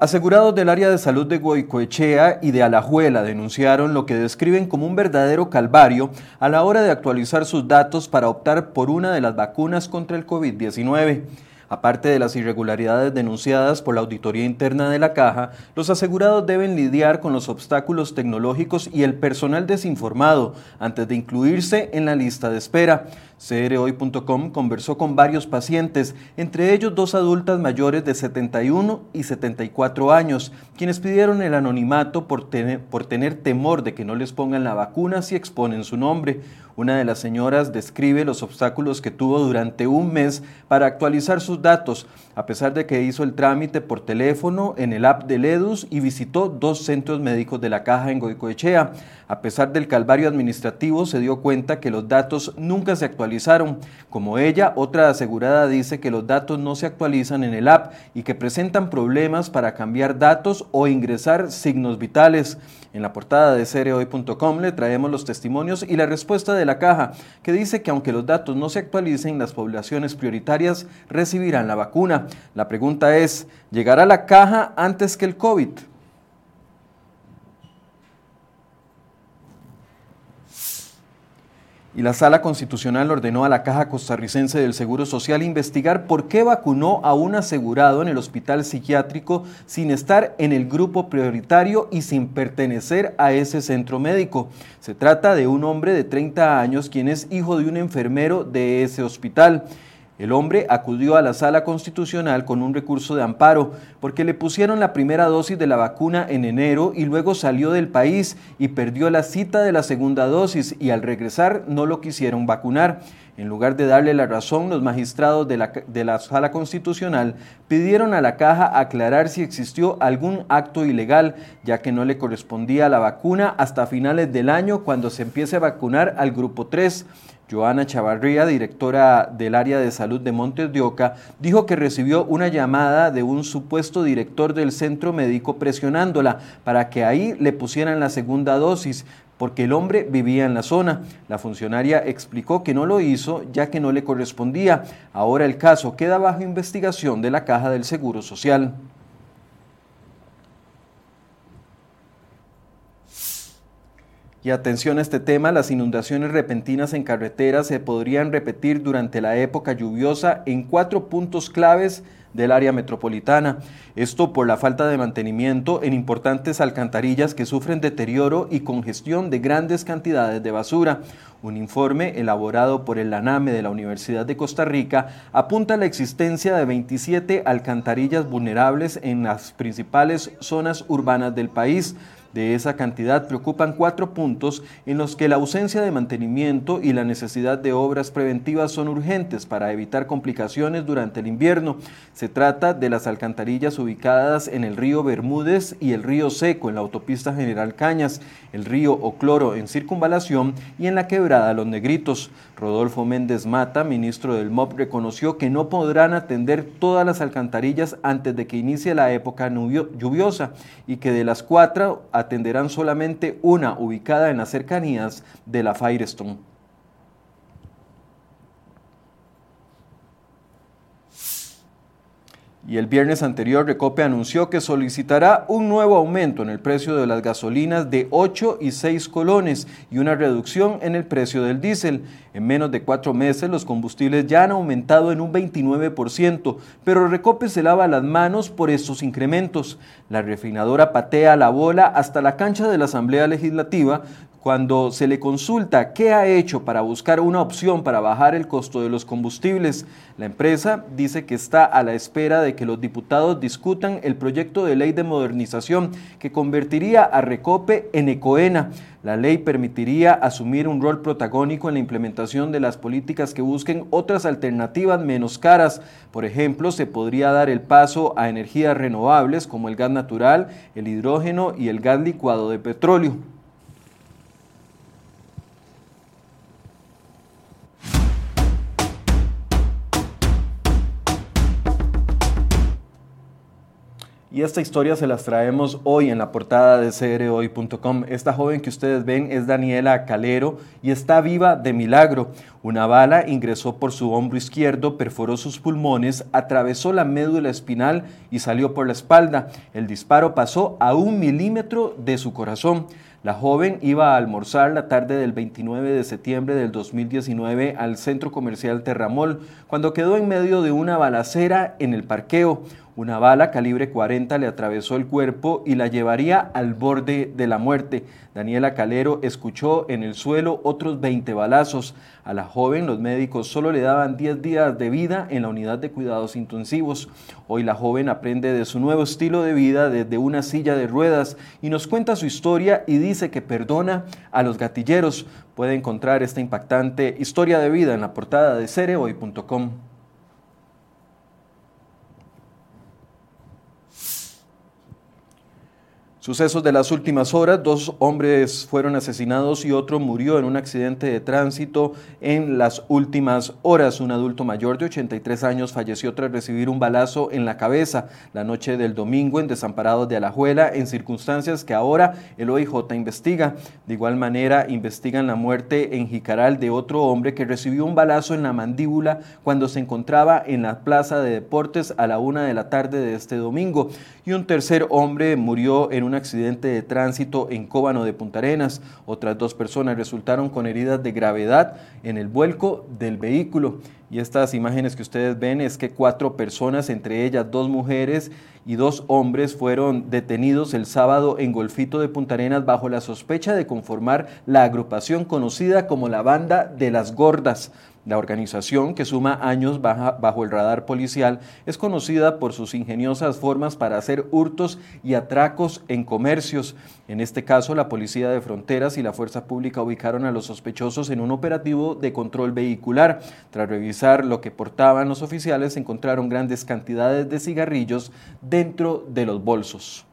Asegurados del área de salud de Goicoechea y de Alajuela denunciaron lo que describen como un verdadero calvario a la hora de actualizar sus datos para optar por una de las vacunas contra el COVID-19. Aparte de las irregularidades denunciadas por la auditoría interna de la caja, los asegurados deben lidiar con los obstáculos tecnológicos y el personal desinformado antes de incluirse en la lista de espera. CRHoy.com conversó con varios pacientes, entre ellos dos adultas mayores de 71 y 74 años, quienes pidieron el anonimato por tener, por tener temor de que no les pongan la vacuna si exponen su nombre. Una de las señoras describe los obstáculos que tuvo durante un mes para actualizar sus datos, a pesar de que hizo el trámite por teléfono en el app de Ledus y visitó dos centros médicos de la caja en Goicoechea. A pesar del calvario administrativo, se dio cuenta que los datos nunca se actualizaron. Como ella, otra asegurada dice que los datos no se actualizan en el app y que presentan problemas para cambiar datos o ingresar signos vitales. En la portada de cereoy.com le traemos los testimonios y la respuesta de la caja, que dice que aunque los datos no se actualicen, las poblaciones prioritarias recibirán la vacuna. La pregunta es, ¿llegará la caja antes que el COVID? Y la Sala Constitucional ordenó a la Caja Costarricense del Seguro Social investigar por qué vacunó a un asegurado en el hospital psiquiátrico sin estar en el grupo prioritario y sin pertenecer a ese centro médico. Se trata de un hombre de 30 años quien es hijo de un enfermero de ese hospital. El hombre acudió a la sala constitucional con un recurso de amparo porque le pusieron la primera dosis de la vacuna en enero y luego salió del país y perdió la cita de la segunda dosis y al regresar no lo quisieron vacunar. En lugar de darle la razón, los magistrados de la, sala constitucional pidieron a la caja aclarar si existió algún acto ilegal, ya que no le correspondía la vacuna hasta finales del año cuando se empiece a vacunar al grupo 3. Joana Chavarría, directora del área de salud de Montes de Oca, dijo que recibió una llamada de un supuesto director del centro médico presionándola para que ahí le pusieran la segunda dosis, porque el hombre vivía en la zona. La funcionaria explicó que no lo hizo ya que no le correspondía. Ahora el caso queda bajo investigación de la Caja del Seguro Social. Y atención a este tema, las inundaciones repentinas en carreteras se podrían repetir durante la época lluviosa en cuatro puntos claves del área metropolitana. Esto por la falta de mantenimiento en importantes alcantarillas que sufren deterioro y congestión de grandes cantidades de basura. Un informe elaborado por el ANAME de la Universidad de Costa Rica apunta a la existencia de 27 alcantarillas vulnerables en las principales zonas urbanas del país. De esa cantidad preocupan cuatro puntos en los que la ausencia de mantenimiento y la necesidad de obras preventivas son urgentes para evitar complicaciones durante el invierno. Se trata de las alcantarillas ubicadas en el río Bermúdez y el río Seco en la autopista General Cañas, el río Ocloro en Circunvalación y en la quebrada Los Negritos. Rodolfo Méndez Mata, ministro del MOP, reconoció que no podrán atender todas las alcantarillas antes de que inicie la época lluviosa y que de las cuatro atenderán solamente una ubicada en las cercanías de la Firestone. Y el viernes anterior Recope anunció que solicitará un nuevo aumento en el precio de las gasolinas de 8 y 6 colones y una reducción en el precio del diésel. En menos de cuatro meses los combustibles ya han aumentado en un 29%, pero Recope se lava las manos por estos incrementos. La refinadora patea la bola hasta la cancha de la Asamblea Legislativa Cuando se le consulta qué ha hecho para buscar una opción para bajar el costo de los combustibles, la empresa dice que está a la espera de que los diputados discutan el proyecto de ley de modernización que convertiría a Recope en Ecoena. La ley permitiría asumir un rol protagónico en la implementación de las políticas que busquen otras alternativas menos caras. Por ejemplo, se podría dar el paso a energías renovables como el gas natural, el hidrógeno y el gas licuado de petróleo. Y esta historia se las traemos hoy en la portada de crhoy.com. Esta joven que ustedes ven es Daniela Calero y está viva de milagro. Una bala ingresó por su hombro izquierdo, perforó sus pulmones, atravesó la médula espinal y salió por la espalda. El disparo pasó a un milímetro de su corazón. La joven iba a almorzar la tarde del 29 de septiembre del 2019 al centro comercial Terramol, cuando quedó en medio de una balacera en el parqueo. Una bala calibre 40 le atravesó el cuerpo y la llevaría al borde de la muerte. Daniela Calero escuchó en el suelo otros 20 balazos. A la joven los médicos solo le daban 10 días de vida en la unidad de cuidados intensivos. Hoy la joven aprende de su nuevo estilo de vida desde una silla de ruedas y nos cuenta su historia y dice que perdona a los gatilleros. Puede encontrar esta impactante historia de vida en la portada de cereoy.com. Sucesos de las últimas horas, dos hombres fueron asesinados y otro murió en un accidente de tránsito en las últimas horas. Un adulto mayor de 83 años falleció tras recibir un balazo en la cabeza la noche del domingo en Desamparados de Alajuela, en circunstancias que ahora el OIJ investiga. De igual manera, investigan la muerte en Jicaral de otro hombre que recibió un balazo en la mandíbula cuando se encontraba en la plaza de deportes a la una de la tarde de este domingo. Y un tercer hombre murió en un un accidente de tránsito en Cóbano de Punta Arenas. Otras dos personas resultaron con heridas de gravedad en el vuelco del vehículo. Y estas imágenes que ustedes ven es que cuatro personas, entre ellas dos mujeres y dos hombres, fueron detenidos el sábado en Golfito de Punta Arenas bajo la sospecha de conformar la agrupación conocida como la Banda de las Gordas. La organización, que suma años bajo el radar policial, es conocida por sus ingeniosas formas para hacer hurtos y atracos en comercios. En este caso, la Policía de Fronteras y la Fuerza Pública ubicaron a los sospechosos en un operativo de control vehicular. Tras revisar lo que portaban los oficiales, encontraron grandes cantidades de cigarrillos dentro de los bolsos.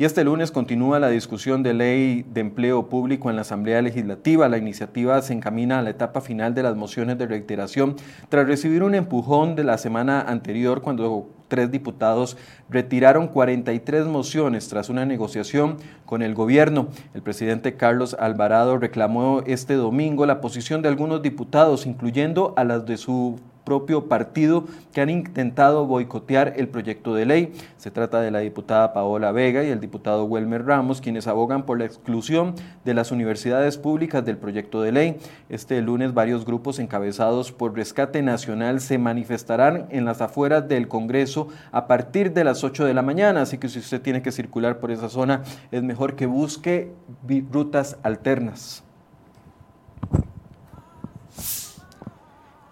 Y este lunes continúa la discusión de ley de empleo público en la Asamblea Legislativa. La iniciativa se encamina a la etapa final de las mociones de reiteración tras recibir un empujón de la semana anterior cuando tres diputados retiraron 43 mociones tras una negociación con el gobierno. El presidente Carlos Alvarado reclamó este domingo la posición de algunos diputados, incluyendo a las de su propio partido que han intentado boicotear el proyecto de ley. Se trata de la diputada Paola Vega y el diputado Welmer Ramos, quienes abogan por la exclusión de las universidades públicas del proyecto de ley. Este lunes varios grupos encabezados por Rescate Nacional se manifestarán en las afueras del Congreso a partir de las 8 de la mañana, así que si usted tiene que circular por esa zona es mejor que busque rutas alternas.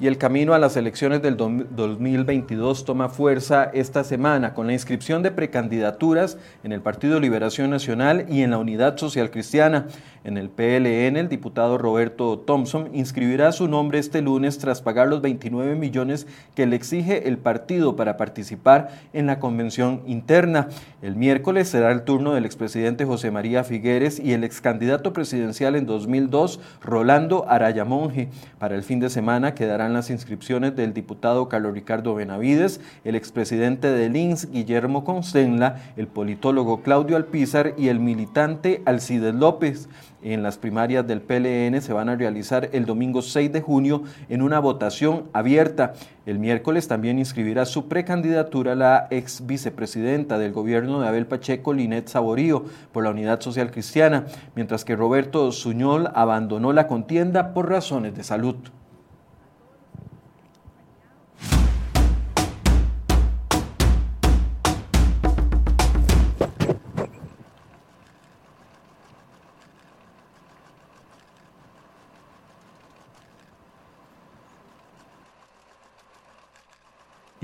Y el camino a las elecciones del 2022 toma fuerza esta semana con la inscripción de precandidaturas en el Partido Liberación Nacional y en la Unidad Social Cristiana. En el PLN, el diputado Roberto Thompson inscribirá su nombre este lunes tras pagar los 29 millones que le exige el partido para participar en la convención interna. El miércoles será el turno del expresidente José María Figueres y el excandidato presidencial en 2002, Rolando Araya Monge. Para el fin de semana quedarán las inscripciones del diputado Carlos Ricardo Benavides, el expresidente del INS Guillermo Constenla, el politólogo Claudio Alpizar y el militante Alcides López en las primarias del PLN se van a realizar el domingo 6 de junio en una votación abierta. El miércoles también inscribirá su precandidatura la ex vicepresidenta del gobierno de Abel Pacheco, Linet Saborío, por la Unidad Social Cristiana, mientras que Roberto Suñol abandonó la contienda por razones de salud.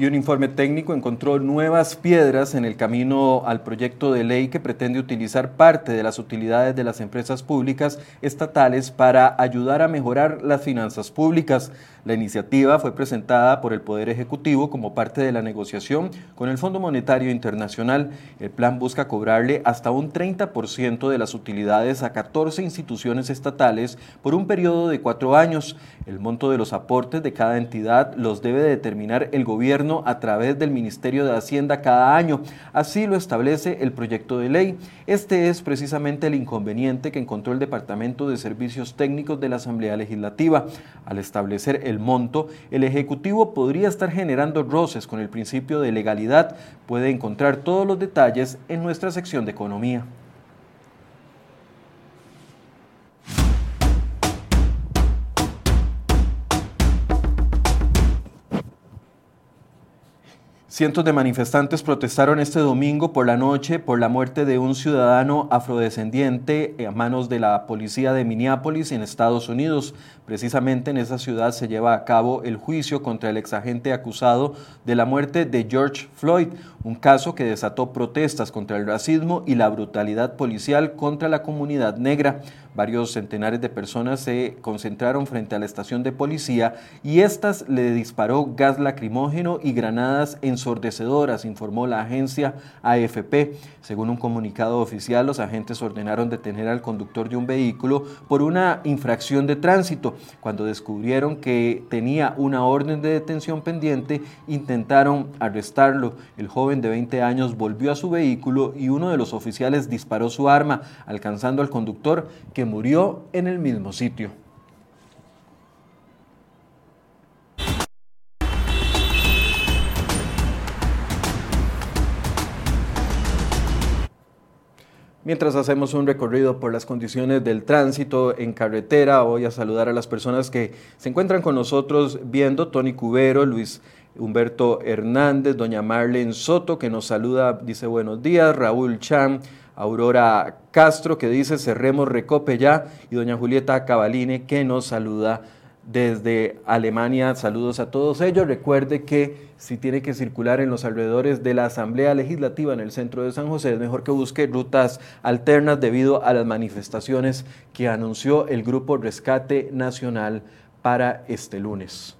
Un informe técnico encontró nuevas piedras en el camino al proyecto de ley que pretende utilizar parte de las utilidades de las empresas públicas estatales para ayudar a mejorar las finanzas públicas. La iniciativa fue presentada por el Poder Ejecutivo como parte de la negociación con el Fondo Monetario Internacional. El plan busca cobrarle hasta un 30% de las utilidades a 14 instituciones estatales por un periodo de cuatro años. El monto de los aportes de cada entidad los debe determinar el gobierno a través del Ministerio de Hacienda cada año. Así lo establece el proyecto de ley. Este es precisamente el inconveniente que encontró el Departamento de Servicios Técnicos de la Asamblea Legislativa. Al establecer el monto, el Ejecutivo podría estar generando roces con el principio de legalidad. Puede encontrar todos los detalles en nuestra sección de Economía. Cientos de manifestantes protestaron este domingo por la noche por la muerte de un ciudadano afrodescendiente a manos de la policía de Minneapolis en Estados Unidos. Precisamente en esa ciudad se lleva a cabo el juicio contra el exagente acusado de la muerte de George Floyd, un caso que desató protestas contra el racismo y la brutalidad policial contra la comunidad negra. Varios centenares de personas se concentraron frente a la estación de policía y éstas le disparó gas lacrimógeno y granadas ensordecedoras, informó la agencia AFP. Según un comunicado oficial, los agentes ordenaron detener al conductor de un vehículo por una infracción de tránsito. Cuando descubrieron que tenía una orden de detención pendiente, intentaron arrestarlo. El joven de 20 años volvió a su vehículo y uno de los oficiales disparó su arma, alcanzando al conductor que murió en el mismo sitio. Mientras hacemos un recorrido por las condiciones del tránsito en carretera, voy a saludar a las personas que se encuentran con nosotros viendo, Tony Cubero, Luis Humberto Hernández, doña Marlene Soto, que nos saluda, dice buenos días, Raúl Chan, Aurora Castro que dice cerremos Recope ya. Y doña Julieta Cabaline que nos saluda desde Alemania. Saludos a todos ellos. Recuerde que si tiene que circular en los alrededores de la Asamblea Legislativa en el centro de San José, es mejor que busque rutas alternas debido a las manifestaciones que anunció el Grupo Rescate Nacional para este lunes.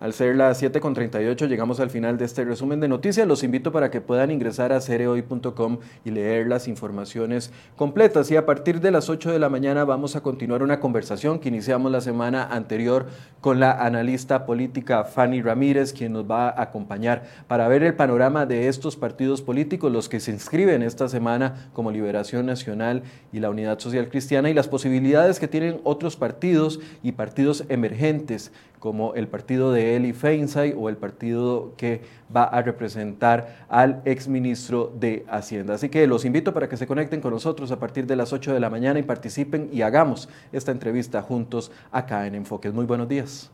Al ser las 7.38 llegamos al final de este resumen de noticias. Los invito para que puedan ingresar a cereoy.com y leer las informaciones completas. Y a partir de las 8 de la mañana vamos a continuar una conversación que iniciamos la semana anterior con la analista política Fanny Ramírez, quien nos va a acompañar para ver el panorama de estos partidos políticos, los que se inscriben esta semana como Liberación Nacional y la Unidad Social Cristiana y las posibilidades que tienen otros partidos y partidos emergentes como el partido de Eli Feinsay o el partido que va a representar al exministro de Hacienda. Así que los invito para que se conecten con nosotros a partir de las 8 de la mañana y participen y hagamos esta entrevista juntos acá en Enfoques. Muy buenos días.